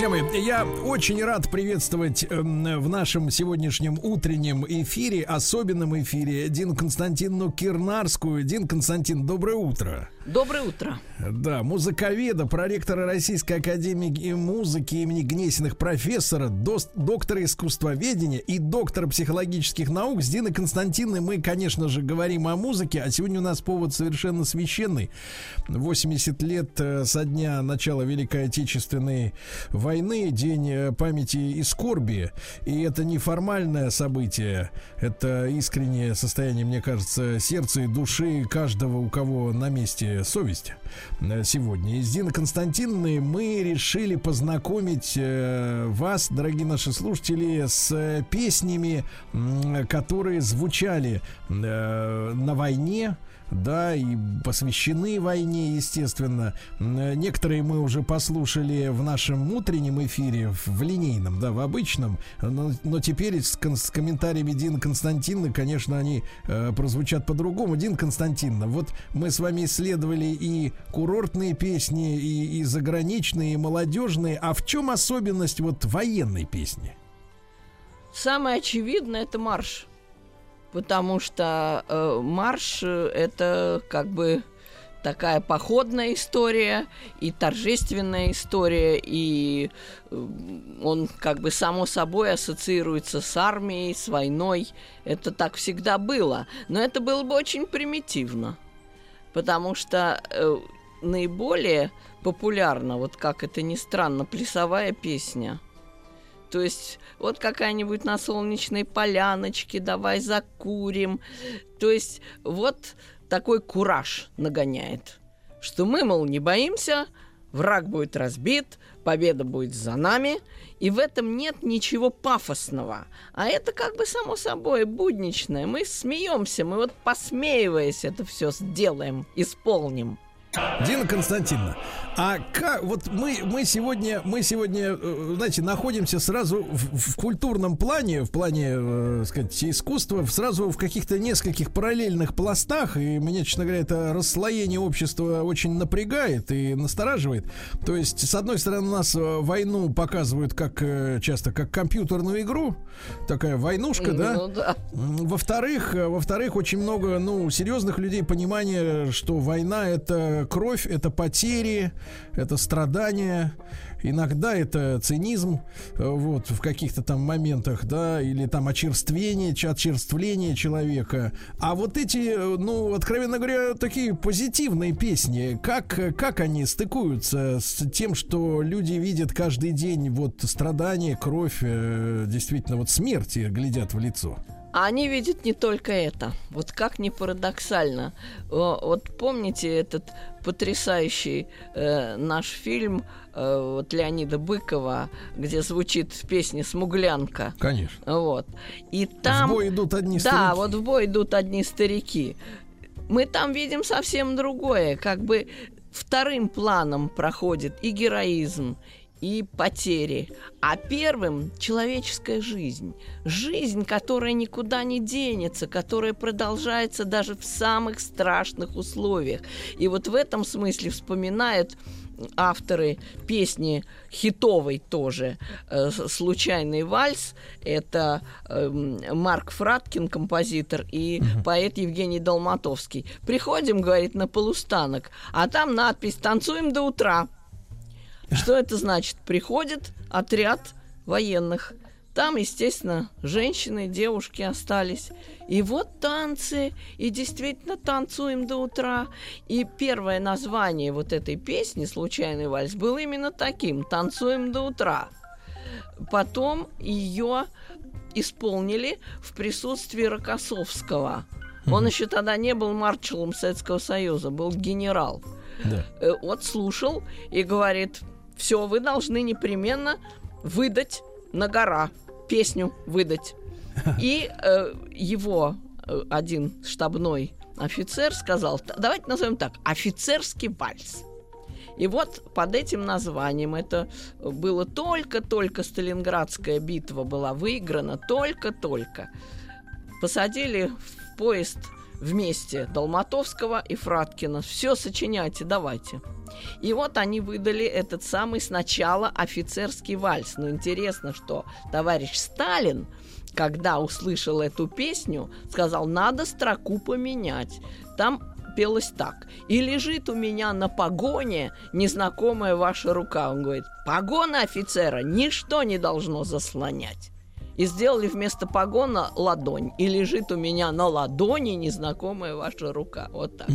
Друзья мои, я очень рад приветствовать э, в нашем сегодняшнем утреннем эфире, особенном эфире, Дину Константиновну Кирнарскую. Дин Константин, доброе утро. Доброе утро. Да, музыковеда, проректора Российской Академии музыки имени Гнесиных, профессора, доктора искусствоведения и доктора психологических наук. С Диной Константиновной мы, конечно же, говорим о музыке, а сегодня у нас повод совершенно священный. 80 лет э, со дня начала Великой Отечественной войны, день э, памяти и скорби. И это не формальное событие, это искреннее состояние, мне кажется, сердца и души каждого, у кого на месте совесть э, сегодня. И с Диной Константиновной мы решили познакомить э, вас, дорогие наши слушатели, с песнями, которые звучали на войне, да, и посвящены войне, естественно. Некоторые мы уже послушали в нашем утреннем эфире, в линейном, да, в обычном, но, но теперь с, с комментариями Дин Константиновны, конечно, они э, прозвучат по-другому. Дин Константиновна, вот мы с вами исследовали и курортные песни, и, и заграничные, и молодежные, а в чем особенность вот военной песни? Самое очевидное это марш потому что э, марш э, это как бы такая походная история и торжественная история, и э, он как бы само собой ассоциируется с армией, с войной. Это так всегда было. Но это было бы очень примитивно, потому что э, наиболее популярна, вот как это ни странно, плясовая песня – то есть вот какая-нибудь на солнечной поляночке, давай закурим. То есть вот такой кураж нагоняет, что мы, мол, не боимся, враг будет разбит, победа будет за нами, и в этом нет ничего пафосного. А это как бы само собой будничное. Мы смеемся, мы вот посмеиваясь это все сделаем, исполним. Дина Константиновна, а как вот мы мы сегодня мы сегодня э, знаете находимся сразу в, в культурном плане в плане э, сказать искусства сразу в каких-то нескольких параллельных пластах и мне честно говоря это расслоение общества очень напрягает и настораживает то есть с одной стороны у нас э, войну показывают как э, часто как компьютерную игру такая войнушка да, ну, да. во-вторых во-вторых очень много ну серьезных людей понимания что война это кровь, это потери, это страдания, иногда это цинизм, э, вот, в каких-то там моментах, да, или там очерствение, очерствление человека. А вот эти, э, ну, откровенно говоря, такие позитивные песни, как, как они стыкуются с тем, что люди видят каждый день вот страдания, кровь, э, действительно, вот смерти глядят в лицо? А они видят не только это. Вот как ни парадоксально. Вот помните этот потрясающий э, наш фильм э, вот Леонида Быкова, где звучит песня «Смуглянка». Конечно. Вот. И там... В бой идут одни да, старики. Да, вот в бой идут одни старики. Мы там видим совсем другое. Как бы вторым планом проходит и героизм, и потери, а первым человеческая жизнь. Жизнь, которая никуда не денется, которая продолжается даже в самых страшных условиях. И вот в этом смысле вспоминают авторы песни хитовой тоже э, «Случайный вальс». Это э, Марк Фраткин, композитор, и угу. поэт Евгений Долматовский. Приходим, говорит, на полустанок, а там надпись «Танцуем до утра». Что это значит? Приходит отряд военных. Там, естественно, женщины, девушки остались. И вот танцы, и действительно танцуем до утра. И первое название вот этой песни «Случайный вальс» было именно таким «Танцуем до утра». Потом ее исполнили в присутствии Рокоссовского. Он еще тогда не был маршалом Советского Союза, был генерал. Да. Э, вот слушал и говорит, все, вы должны непременно выдать на гора песню выдать. И э, его э, один штабной офицер сказал, давайте назовем так, офицерский вальс. И вот под этим названием это было только-только Сталинградская битва была выиграна, только-только. Посадили в поезд вместе Долматовского и Фраткина. Все сочиняйте, давайте. И вот они выдали этот самый сначала офицерский вальс. Но интересно, что товарищ Сталин, когда услышал эту песню, сказал, надо строку поменять. Там пелось так. «И лежит у меня на погоне незнакомая ваша рука». Он говорит, погона офицера ничто не должно заслонять и сделали вместо погона ладонь. И лежит у меня на ладони незнакомая ваша рука. Вот так.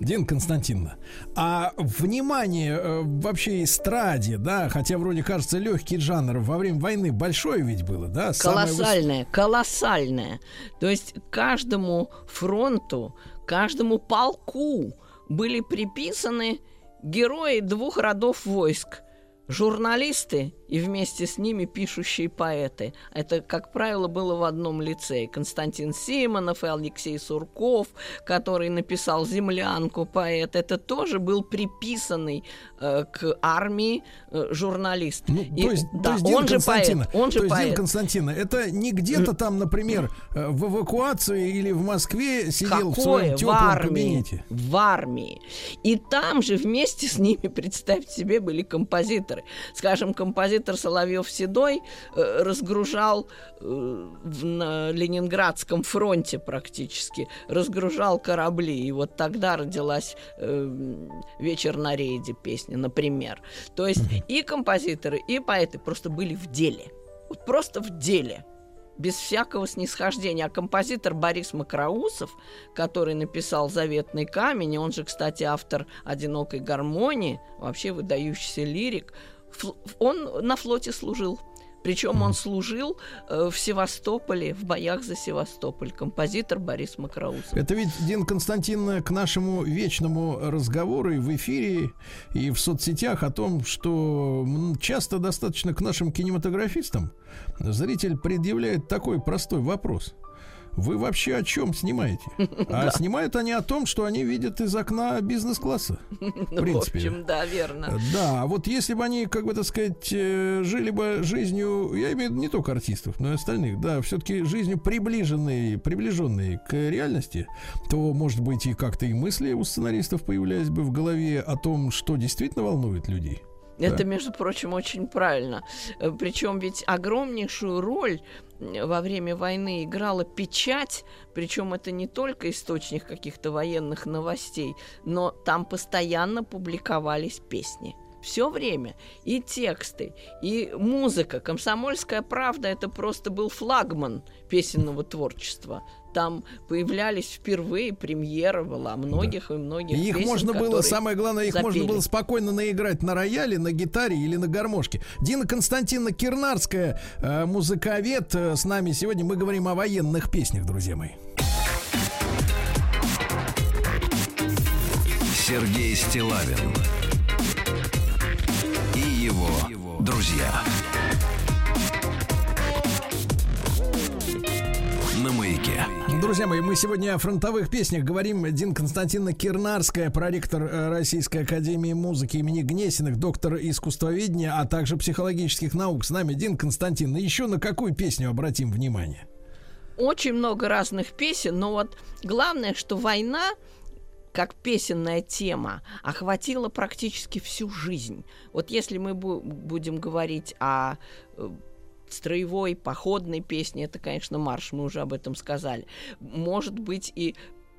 Дин Константиновна, а внимание э, вообще эстраде, да, хотя вроде кажется легкий жанр, во время войны большое ведь было, да? Колоссальное, выс... колоссальное. То есть каждому фронту, каждому полку были приписаны герои двух родов войск – журналисты и вместе с ними пишущие поэты. Это, как правило, было в одном лице. Константин Симонов и Алексей Сурков, который написал «Землянку» поэт, это тоже был приписанный э, к армии э, журналист. Ну, и, то есть, да, то есть, он же поэт. Он же то поэт. Есть, Константина, это не где-то там, например, э, в эвакуации или в Москве сидел Какое? в своем теплом в армии, кабинете? В армии. И там же вместе с ними, представьте себе, были композиторы композиторы. Скажем, композитор Соловьев-Седой э, разгружал э, на Ленинградском фронте практически, разгружал корабли. И вот тогда родилась э, «Вечер на рейде» песня, например. То есть и композиторы, и поэты просто были в деле. Вот просто в деле без всякого снисхождения. А композитор Борис Макроусов, который написал «Заветный камень», он же, кстати, автор «Одинокой гармонии», вообще выдающийся лирик, он на флоте служил. Причем он служил э, в Севастополе, в боях за Севастополь. Композитор Борис Макроусов. Это ведь, Дин Константин, к нашему вечному разговору и в эфире, и в соцсетях о том, что часто достаточно к нашим кинематографистам зритель предъявляет такой простой вопрос – вы вообще о чем снимаете? А снимают они о том, что они видят из окна бизнес-класса. В принципе. В общем, да, верно. Да, вот если бы они, как бы так сказать, э, жили бы жизнью, я имею в виду не только артистов, но и остальных, да, все-таки жизнью приближенной, приближенной к реальности, то, может быть, и как-то и мысли у сценаристов появлялись бы в голове о том, что действительно волнует людей. Это, да. между прочим, очень правильно. Э, Причем ведь огромнейшую роль во время войны играла печать, причем это не только источник каких-то военных новостей, но там постоянно публиковались песни все время. И тексты, и музыка. «Комсомольская правда» — это просто был флагман песенного творчества там появлялись впервые, премьера была многих да. и многих. И их песен, можно было, самое главное, их запели. можно было спокойно наиграть на рояле, на гитаре или на гармошке. Дина Константиновна Кирнарская, э, музыковед, э, с нами сегодня. Мы говорим о военных песнях, друзья мои. Сергей Стилавин его друзья. на маяке. Друзья мои, мы сегодня о фронтовых песнях говорим. Дин Константиновна Кирнарская, проректор э, Российской Академии Музыки имени Гнесиных, доктор искусствоведения, а также психологических наук. С нами Дин Константин. Еще на какую песню обратим внимание? Очень много разных песен, но вот главное, что война как песенная тема охватила практически всю жизнь. Вот если мы будем говорить о э, строевой, походной песни, это, конечно, марш, мы уже об этом сказали. Может быть и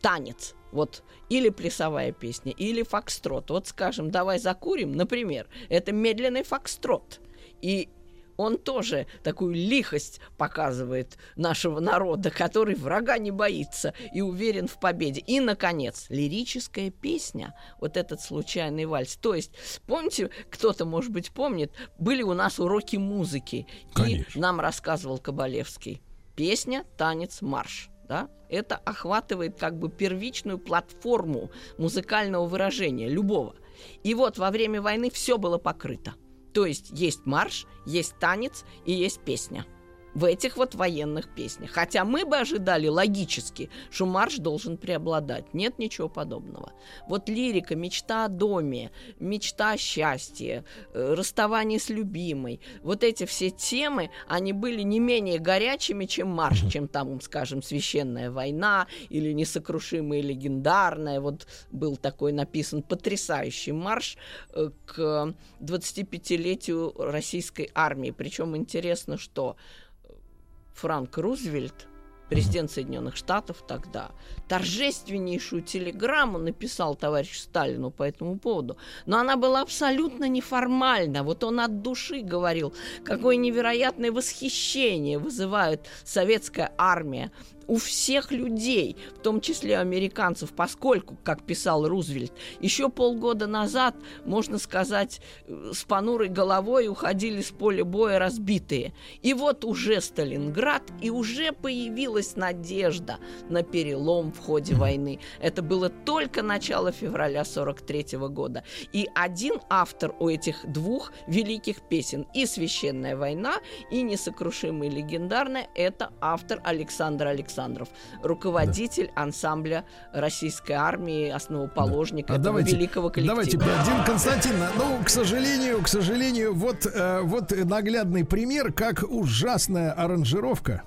танец, вот, или плясовая песня, или фокстрот. Вот, скажем, давай закурим, например, это медленный фокстрот. И он тоже такую лихость показывает нашего народа, который врага не боится и уверен в победе. И, наконец, лирическая песня, вот этот случайный вальс. То есть, помните, кто-то, может быть, помнит, были у нас уроки музыки, Конечно. и нам рассказывал Кабалевский. Песня, танец, марш. Да? Это охватывает как бы первичную платформу музыкального выражения любого. И вот во время войны все было покрыто – то есть есть марш, есть танец и есть песня. В этих вот военных песнях. Хотя мы бы ожидали логически, что марш должен преобладать. Нет ничего подобного. Вот лирика, мечта о доме, мечта о счастье, э, расставание с любимой, вот эти все темы, они были не менее горячими, чем марш, чем там, скажем, священная война или несокрушимая легендарная. Вот был такой написан потрясающий марш э, к 25-летию российской армии. Причем интересно, что Франк Рузвельт, президент Соединенных Штатов тогда, торжественнейшую телеграмму написал товарищу Сталину по этому поводу. Но она была абсолютно неформальна. Вот он от души говорил, какое невероятное восхищение вызывает советская армия у всех людей, в том числе американцев, поскольку, как писал Рузвельт, еще полгода назад, можно сказать, с понурой головой уходили с поля боя разбитые. И вот уже Сталинград, и уже появилась надежда на перелом в ходе войны. Это было только начало февраля 43 -го года. И один автор у этих двух великих песен, и «Священная война», и «Несокрушимая легендарная» — это автор Александр Александров, руководитель да. ансамбля российской армии, основоположник да. а этого давайте, великого коллектива. Давайте, Дин Константин, ну, к сожалению, к сожалению, вот, э, вот наглядный пример, как ужасная аранжировка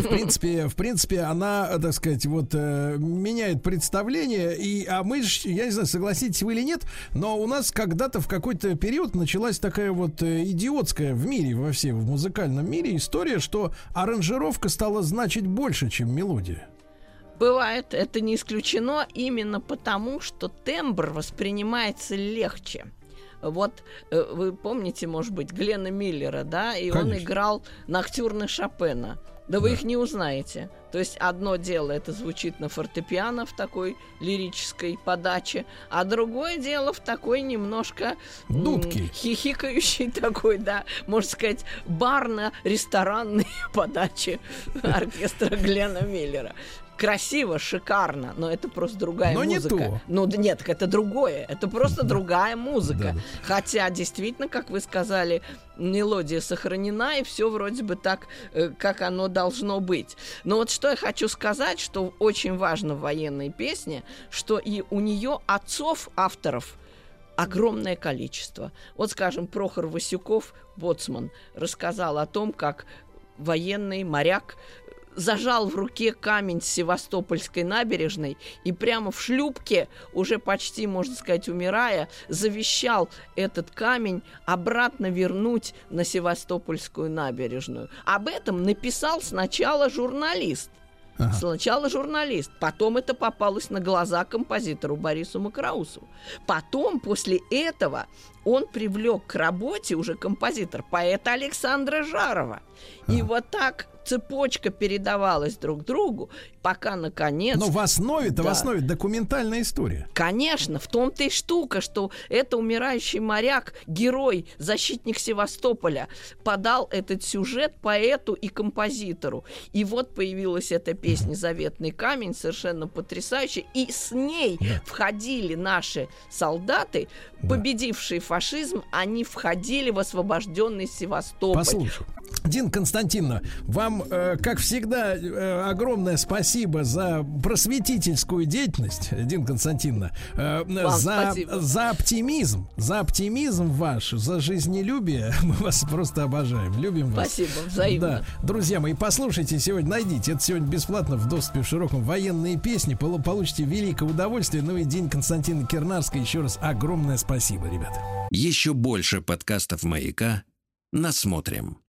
в принципе, в принципе, она, так сказать, вот э, меняет представление. И, а мы, я не знаю, согласитесь вы или нет, но у нас когда-то в какой-то период началась такая вот э, идиотская в мире, во всем в музыкальном мире история, что аранжировка стала значить больше, чем мелодия. Бывает, это не исключено именно потому, что тембр воспринимается легче. Вот э, вы помните, может быть, Глена Миллера, да, и Конечно. он играл Ноктюрны Шопена. Да, вы их не узнаете. То есть одно дело это звучит на фортепиано в такой лирической подаче, а другое дело в такой немножко Дудки. хихикающей такой, да, можно сказать, барно-ресторанной подаче оркестра Глена Миллера красиво, шикарно, но это просто другая но музыка. Не то. Ну нет, это другое, это просто другая музыка. Да. Хотя действительно, как вы сказали, мелодия сохранена и все вроде бы так, э, как оно должно быть. Но вот что я хочу сказать, что очень важно в военной песне, что и у нее отцов авторов огромное количество. Вот, скажем, Прохор Васюков, боцман, рассказал о том, как военный моряк зажал в руке камень с Севастопольской набережной и прямо в шлюпке, уже почти, можно сказать, умирая, завещал этот камень обратно вернуть на Севастопольскую набережную. Об этом написал сначала журналист. Ага. Сначала журналист, потом это попалось на глаза композитору Борису Макроусу. Потом, после этого, он привлек к работе уже композитор, поэта Александра Жарова. Ага. И вот так цепочка передавалась друг другу, пока наконец... Но в основе-то, да. в основе документальная история. Конечно, в том-то и штука, что это умирающий моряк, герой, защитник Севастополя, подал этот сюжет поэту и композитору. И вот появилась эта песня «Заветный камень», совершенно потрясающая, и с ней да. входили наши солдаты, да. победившие фашизм, они входили в освобожденный Севастополь. Послушай, Дин Константиновна, вам, э, как всегда, э, огромное спасибо за просветительскую деятельность, Дин Константиновна, э, за, за оптимизм, за оптимизм ваш, за жизнелюбие. Мы вас просто обожаем, любим вас. Спасибо, взаимно. Да. Друзья мои, послушайте сегодня, найдите, это сегодня бесплатно в доступе в широком военные песни, получите великое удовольствие. Ну и Дин Константина Кернарской еще раз огромное спасибо, ребята. Еще больше подкастов «Маяка» насмотрим.